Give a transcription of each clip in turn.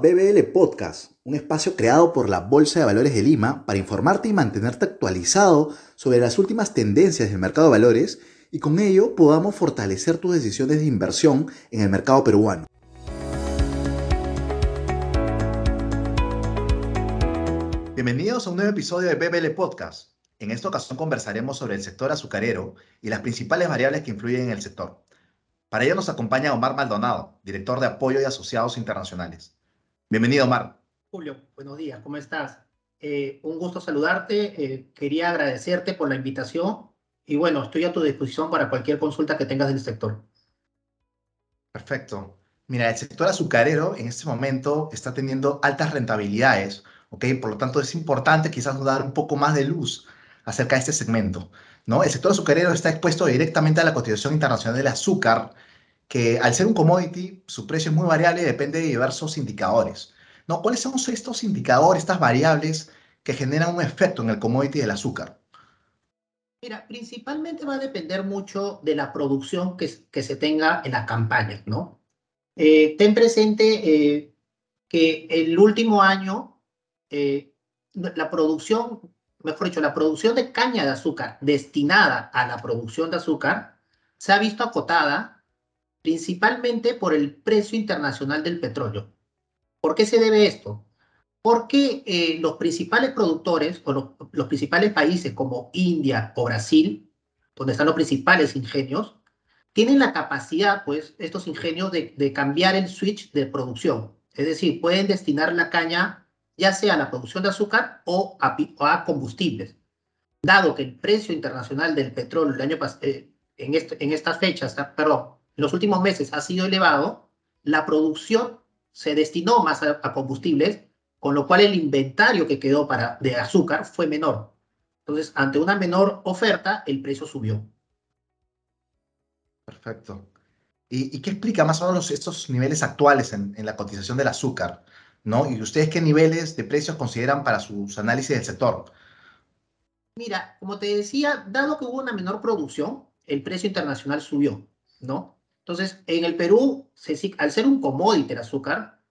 BBL Podcast, un espacio creado por la Bolsa de Valores de Lima para informarte y mantenerte actualizado sobre las últimas tendencias del mercado de valores y con ello podamos fortalecer tus decisiones de inversión en el mercado peruano. Bienvenidos a un nuevo episodio de BBL Podcast. En esta ocasión conversaremos sobre el sector azucarero y las principales variables que influyen en el sector. Para ello nos acompaña Omar Maldonado, director de apoyo y asociados internacionales. Bienvenido, Omar. Julio, buenos días, ¿cómo estás? Eh, un gusto saludarte. Eh, quería agradecerte por la invitación y bueno, estoy a tu disposición para cualquier consulta que tengas del sector. Perfecto. Mira, el sector azucarero en este momento está teniendo altas rentabilidades, ¿ok? Por lo tanto, es importante quizás dar un poco más de luz acerca de este segmento, ¿no? El sector azucarero está expuesto directamente a la cotización internacional del azúcar, que al ser un commodity, su precio es muy variable y depende de diversos indicadores. ¿no? ¿Cuáles son estos indicadores, estas variables que generan un efecto en el commodity del azúcar? Mira, principalmente va a depender mucho de la producción que, que se tenga en la campaña, ¿no? Eh, ten presente eh, que el último año eh, la producción, mejor dicho, la producción de caña de azúcar destinada a la producción de azúcar se ha visto acotada principalmente por el precio internacional del petróleo. ¿Por qué se debe esto? Porque eh, los principales productores o los, principales países como India o Brasil, donde están los principales ingenios, tienen la capacidad, pues, estos ingenios de, cambiar el switch de producción. Es decir, pueden destinar la caña ya sea a la producción de azúcar o a, combustibles. Dado que el precio internacional del petróleo el año eh, en, en estas fechas, perdón, en los últimos meses ha sido elevado, la producción se destinó más a, combustibles, con lo cual el inventario que quedó para, de azúcar fue menor. Entonces, ante una menor oferta, el precio subió. Perfecto. ¿Y, qué explica más o menos estos niveles actuales en, en, la cotización del azúcar? ¿no? ¿Y ustedes qué niveles de precios consideran para sus análisis del sector? Mira, como te decía, dado que hubo una menor producción, el precio internacional subió, ¿no? Entonces, en el Perú, al ser un commodity el azúcar,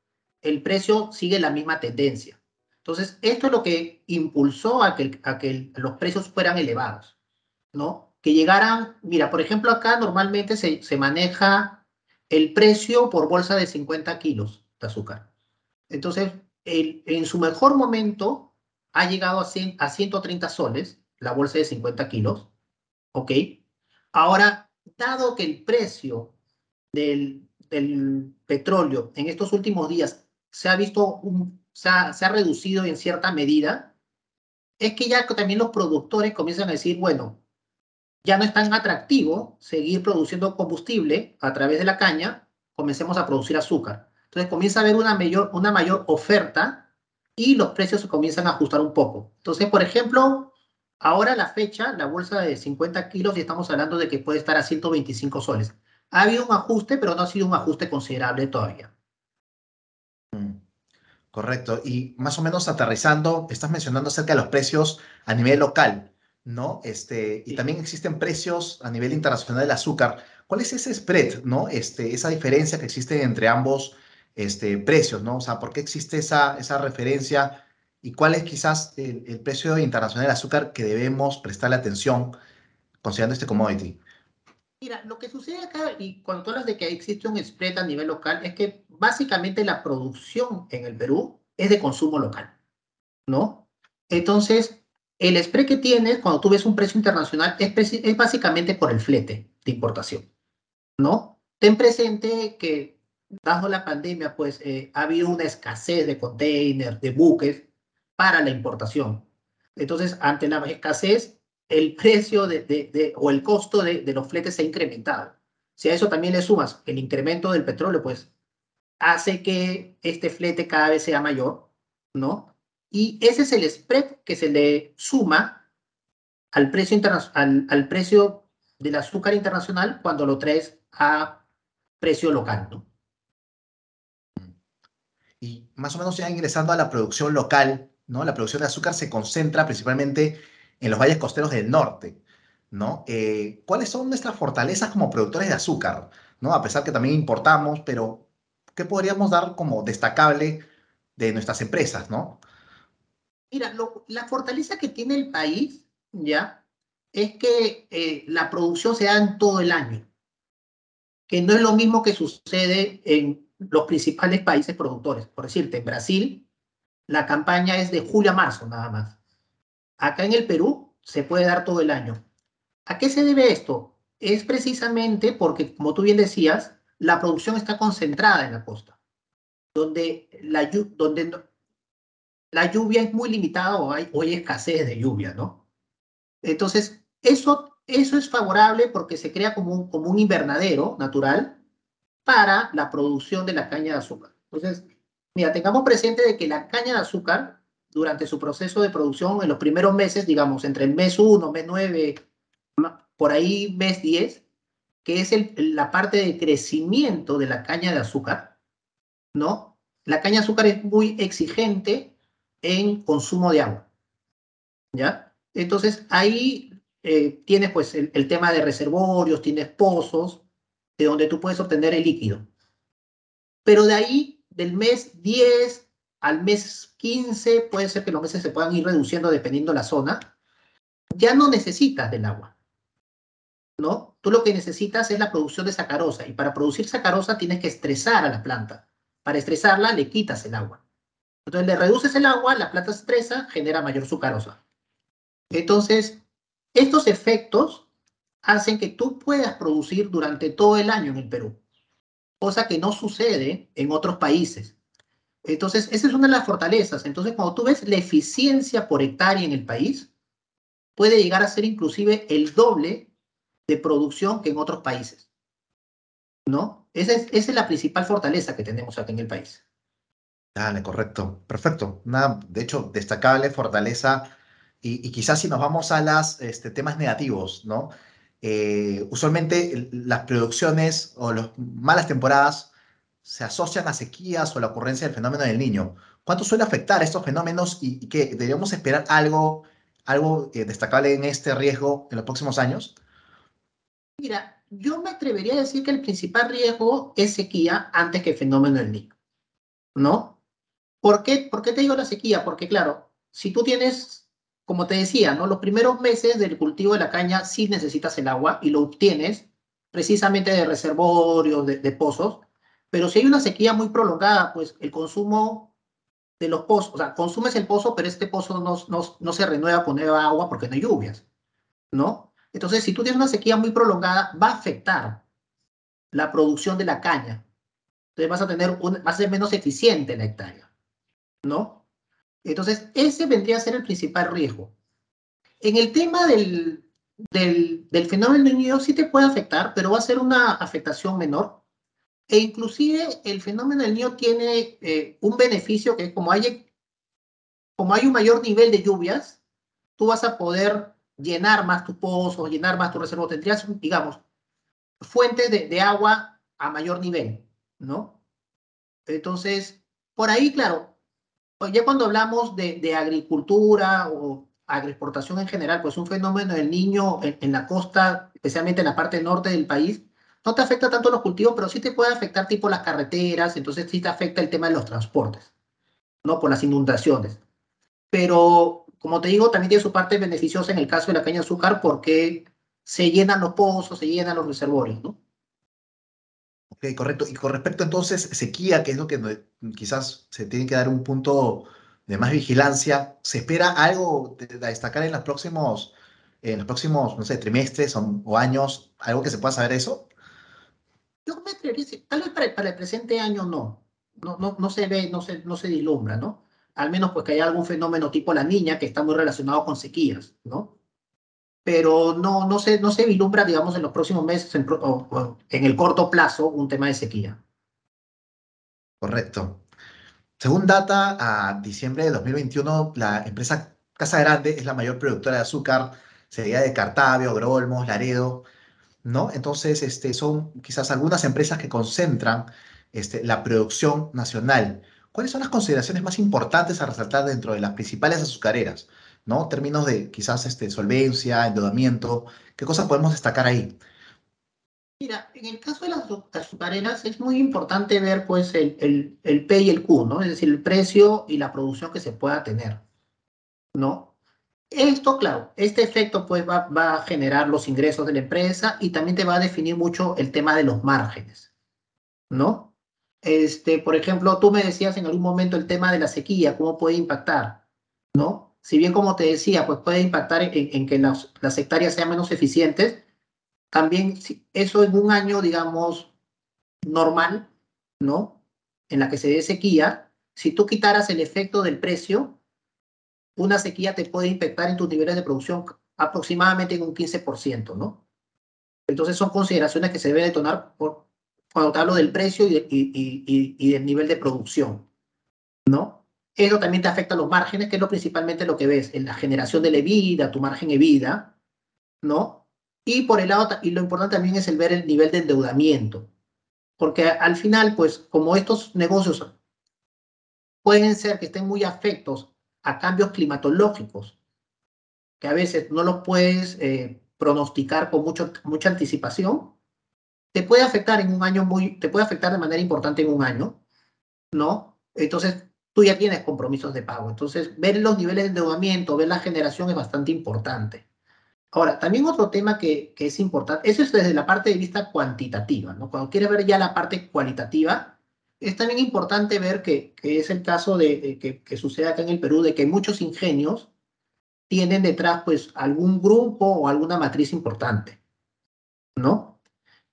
el precio sigue la misma tendencia. Entonces, esto es lo que impulsó a que, a que los precios fueran elevados, ¿no? Que llegaran, mira, por ejemplo, acá normalmente se, se maneja el precio por bolsa de 50 kilos de azúcar. Entonces, el, en su mejor momento ha llegado a, 100, a 130 soles, la bolsa de 50 kilos, ¿ok? Ahora, dado que el precio del, petróleo en estos últimos días se ha visto, se, ha, reducido en cierta medida, es que ya también los productores comienzan a decir, bueno, ya no es tan atractivo seguir produciendo combustible a través de la caña, comencemos a producir azúcar. Entonces comienza a haber una mayor, una mayor oferta y los precios se comienzan a ajustar un poco. Entonces, por ejemplo, ahora la fecha, la bolsa de 50 kilos, y estamos hablando de que puede estar a 125 soles. Ha habido un ajuste, pero no ha sido un ajuste considerable todavía. Mm, correcto. Y más o menos aterrizando, estás mencionando acerca de los precios a nivel local, ¿no? Este, y también existen precios a nivel internacional del azúcar. ¿Cuál es ese spread, ¿no? Este, esa diferencia que existe entre ambos este, precios, ¿no? O sea, ¿por qué existe esa, esa referencia? ¿Y cuál es quizás el, el precio internacional del azúcar que debemos prestarle atención considerando este commodity? Mira, lo que sucede acá, y cuando tú hablas de que existe un spread a nivel local, es que básicamente la producción en el Perú es de consumo local, ¿no? Entonces, el spread que tienes cuando tú ves un precio internacional es, es básicamente por el flete de importación, ¿no? Ten presente que, dado la pandemia, pues eh, ha habido una escasez de containers, de buques para la importación. Entonces, ante la escasez, el precio de, o el costo de, los fletes se ha incrementado. Si a eso también le sumas el incremento del petróleo, pues hace que este flete cada vez sea mayor, ¿no? Y ese es el spread que se le suma al precio, al, al precio del azúcar internacional cuando lo traes a precio local, ¿no? Y más o menos ya ingresando a la producción local, ¿no? La producción de azúcar se concentra principalmente en los valles costeros del norte, ¿no? Eh, ¿Cuáles son nuestras fortalezas como productores de azúcar? ¿no? A pesar que también importamos, pero ¿qué podríamos dar como destacable de nuestras empresas, ¿no? Mira, la fortaleza que tiene el país, ¿ya? Es que eh, la producción se da en todo el año, que no es lo mismo que sucede en los principales países productores. Por decirte, en Brasil, la campaña es de julio a marzo nada más. Acá en el Perú se puede dar todo el año. ¿A qué se debe esto? Es precisamente porque, como tú bien decías, la producción está concentrada en la costa, donde la, donde la lluvia es muy limitada o hay, hay escasez de lluvia, ¿no? Entonces, eso, eso es favorable porque se crea como un, como un invernadero natural para la producción de la caña de azúcar. Entonces, mira, tengamos presente de que la caña de azúcar, durante su proceso de producción, en los primeros meses, digamos, entre el mes 1, mes 9, por ahí mes 10, que es el, la parte de crecimiento de la caña de azúcar, ¿no? La caña de azúcar es muy exigente en consumo de agua. ¿Ya? Entonces ahí eh, tienes pues el, tema de reservorios, tienes pozos, de donde tú puedes obtener el líquido. Pero de ahí, del mes 10 al mes 15, puede ser que los meses se puedan ir reduciendo dependiendo la zona, ya no necesitas del agua. ¿No? Tú lo que necesitas es la producción de sacarosa y para producir sacarosa tienes que estresar a la planta. Para estresarla le quitas el agua. Entonces le reduces el agua, la planta estresa, genera mayor sucarosa. Entonces, estos efectos hacen que tú puedas producir durante todo el año en el Perú, cosa que no sucede en otros países. Entonces, esa es una de las fortalezas. Entonces, cuando tú ves la eficiencia por hectárea en el país, puede llegar a ser inclusive el doble de producción que en otros países. ¿No? Esa es, esa es la principal fortaleza que tenemos aquí en el país. Dale, correcto. Perfecto. De hecho, destacable fortaleza. Y, quizás si nos vamos a los este, temas negativos, ¿no? Eh, usualmente las producciones o las malas temporadas se asocian a sequías o la ocurrencia del fenómeno del niño. ¿Cuánto suele afectar estos fenómenos y, qué? ¿Deberíamos esperar algo, algo eh, destacable en este riesgo en los próximos años? Mira, yo me atrevería a decir que el principal riesgo es sequía antes que el fenómeno del niño, ¿no? ¿Por qué, ¿Por qué te digo la sequía? Porque claro, si tú tienes, como te decía, ¿no? los primeros meses del cultivo de la caña sí necesitas el agua y lo obtienes precisamente de reservorios, de, pozos, pero si hay una sequía muy prolongada, pues el consumo de los pozos, o sea, consumes el pozo, pero este pozo no, no, no se renueva con nueva agua porque no hay lluvias, ¿no? Entonces, si tú tienes una sequía muy prolongada, va a afectar la producción de la caña. Entonces vas a tener un, va a ser menos eficiente la hectárea. ¿no? Entonces, ese vendría a ser el principal riesgo. En el tema del, del, fenómeno del niño sí te puede afectar, pero va a ser una afectación menor. E inclusive el fenómeno del niño tiene eh, un beneficio que como hay, como hay un mayor nivel de lluvias, tú vas a poder llenar más tus pozos, llenar más tu reserva. Tendrías, digamos, fuentes de, de agua a mayor nivel, ¿no? Entonces, por ahí, claro, ya cuando hablamos de, agricultura o agroexportación en general, pues un fenómeno del niño en, la costa, especialmente en la parte norte del país, no te afecta tanto los cultivos, pero sí te puede afectar tipo las carreteras, entonces sí te afecta el tema de los transportes, ¿no? Por las inundaciones. Pero, como te digo, también tiene su parte beneficiosa en el caso de la caña de azúcar porque se llenan los pozos, se llenan los reservorios, ¿no? Ok, correcto. Y con respecto entonces sequía, que es lo que quizás se tiene que dar un punto de más vigilancia, ¿se espera algo de, destacar en los próximos, en los próximos, no sé, trimestres o, años, algo que se pueda saber eso? Yo me atrevería tal vez para, el presente año no. No, no, no se ve, no se, no se ¿no? Al menos pues que haya algún fenómeno tipo la niña que está muy relacionado con sequías, ¿no? pero no, no, se, no se vislumbra, digamos, en los próximos meses en, en el corto plazo un tema de sequía. Correcto. Según data, a diciembre de 2021, la empresa Casa Grande es la mayor productora de azúcar, seguida de Cartavio, Grolmos, Laredo, Entonces, este, son quizás algunas empresas que concentran este, la producción nacional. ¿Cuáles son las consideraciones más importantes a resaltar dentro de las principales azucareras? ¿no? Términos de quizás este, solvencia, endeudamiento, ¿qué cosas podemos destacar ahí? Mira, en el caso de las azucareras es muy importante ver pues el, el, el, P y el Q, ¿no? Es decir, el precio y la producción que se pueda tener, ¿no? Esto, claro, este efecto pues va, va a generar los ingresos de la empresa y también te va a definir mucho el tema de los márgenes, ¿no? Este, por ejemplo, tú me decías en algún momento el tema de la sequía, cómo puede impactar, ¿no? Si bien, como te decía, pues puede impactar en, que las, hectáreas sean menos eficientes, también eso en un año, digamos, normal, ¿no? En la que se dé sequía, si tú quitaras el efecto del precio, una sequía te puede impactar en tus niveles de producción aproximadamente en un 15%, ¿no? Entonces son consideraciones que se deben de tomar por, cuando te hablo del precio y, del nivel de producción, ¿no? Eso también te afecta a los márgenes, que es lo principalmente lo que ves en la generación de la vida, tu margen vida, ¿no? Y por el lado, y lo importante también es el ver el nivel de endeudamiento, porque al final, pues como estos negocios pueden ser que estén muy afectos a cambios climatológicos, que a veces no los puedes eh, pronosticar con mucho, mucha anticipación, te puede afectar en un año muy, te puede afectar de manera importante en un año, ¿no? Entonces, tú ya tienes compromisos de pago. Entonces, ver los niveles de endeudamiento, ver la generación es bastante importante. Ahora, también otro tema que, que, es importante, eso es desde la parte de vista cuantitativa, ¿no? Cuando quieres ver ya la parte cualitativa, es también importante ver que, que es el caso de, que, que, sucede acá en el Perú, de que muchos ingenios tienen detrás, pues, algún grupo o alguna matriz importante, ¿no?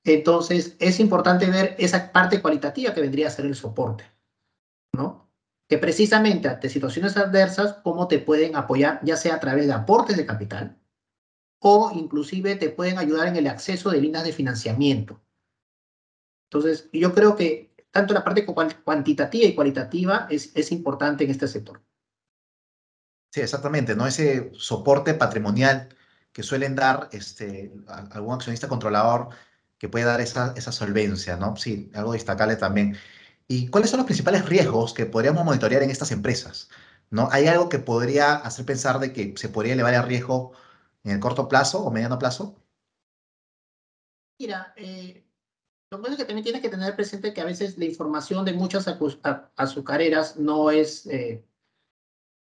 Entonces, es importante ver esa parte cualitativa que vendría a ser el soporte, ¿no? Que precisamente ante situaciones adversas, cómo te pueden apoyar, ya sea a través de aportes de capital, o inclusive te pueden ayudar en el acceso de líneas de financiamiento. Entonces, yo creo que tanto la parte cuantitativa y cualitativa es, es importante en este sector. Sí, exactamente, ¿no? Ese soporte patrimonial que suelen dar este, algún accionista controlador que puede dar esa, esa solvencia, ¿no? Sí, algo destacable también. ¿Y cuáles son los principales riesgos que podríamos monitorear en estas empresas? ¿No? ¿Hay algo que podría hacer pensar de que se podría elevar el riesgo en el corto plazo o mediano plazo? Mira, eh, lo que es que también tienes que tener presente que a veces la información de muchas azucareras no es eh,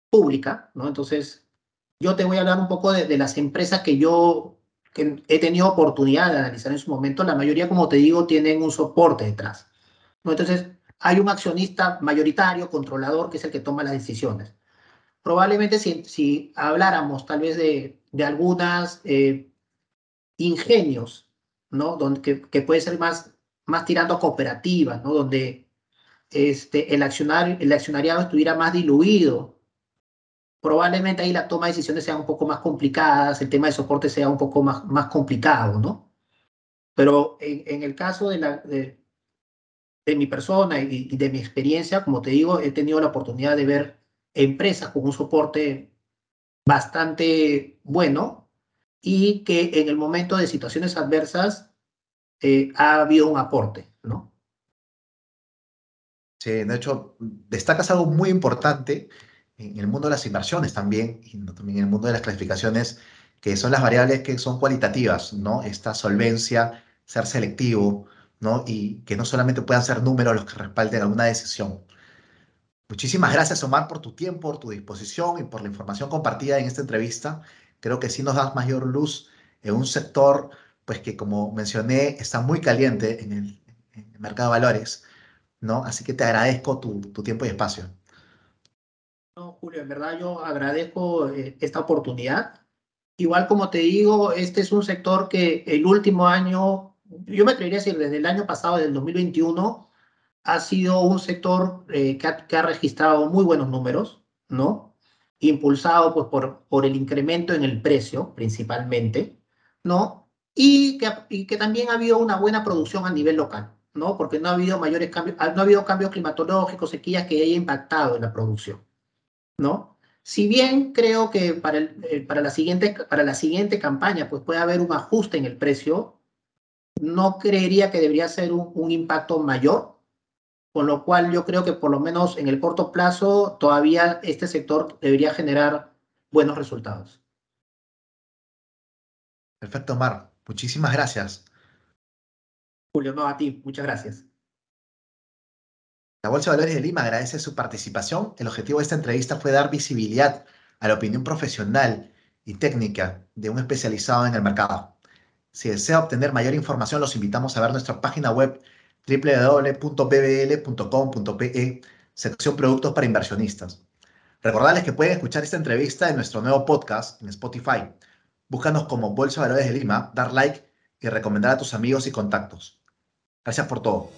pública, ¿no? Entonces, yo te voy a hablar un poco de, de, las empresas que yo que he tenido oportunidad de analizar en su momento. La mayoría, como te digo, tienen un soporte detrás, ¿no? Entonces, hay un accionista mayoritario, controlador, que es el que toma las decisiones. Probablemente si, si habláramos tal vez de de algunas eh, ingenios, ¿no? Donde, que, puede ser más, más tirando a cooperativas, ¿no? Donde este, el, accionario, el accionariado estuviera más diluido. Probablemente ahí la toma de decisiones sea un poco más complicadas, el tema de soporte sea un poco más, más complicado, ¿no? Pero en, el caso de, la, de, mi persona y de mi experiencia, como te digo, he tenido la oportunidad de ver empresas con un soporte bastante bueno y que en el momento de situaciones adversas eh, ha habido un aporte, ¿no? Sí, hecho, destacas algo muy importante en el mundo de las inversiones también, y también en el mundo de las clasificaciones, que son las variables que son cualitativas, ¿no? Esta solvencia, ser selectivo, ¿no? Y que no solamente puedan ser números los que respalden alguna decisión. Muchísimas gracias, Omar, por tu tiempo, por tu disposición y por la información compartida en esta entrevista. Creo que sí nos das mayor luz en un sector, pues que como mencioné, está muy caliente en el, en el mercado de valores, ¿no? Así que te agradezco tu, tu, tiempo y espacio. No, Julio, en verdad yo agradezco eh, esta oportunidad. Igual como te digo, este es un sector que el último año, yo me atrevería a decir desde el año pasado, desde el 2021, ha sido un sector eh, que, ha, que, ha, registrado muy buenos números, ¿no? Impulsado pues, por, por el incremento en el precio, principalmente, ¿no? Y que, y que también ha habido una buena producción a nivel local, ¿no? Porque no ha habido mayores cambios, no ha habido cambios climatológicos, sequías que haya impactado en la producción, ¿no? Si bien creo que para, el, eh, para, la, siguiente, para la siguiente campaña pues puede haber un ajuste en el precio, no creería que debería ser un impacto mayor, con lo cual yo creo que por lo menos en el corto plazo todavía este sector debería generar buenos resultados. Perfecto, Mar. Muchísimas gracias. Julio, no, a ti. Muchas gracias. La Bolsa de Valores de Lima agradece su participación. El objetivo de esta entrevista fue dar visibilidad a la opinión profesional y técnica de un especializado en el mercado. Si desea obtener mayor información, los invitamos a ver nuestra página web www.bbl.com.pe, sección Productos para Inversionistas. Recordarles que pueden escuchar esta entrevista en nuestro nuevo podcast en Spotify. Búscanos como Bolsa de Valores de Lima, dar like y recomendar a tus amigos y contactos. Gracias por todo.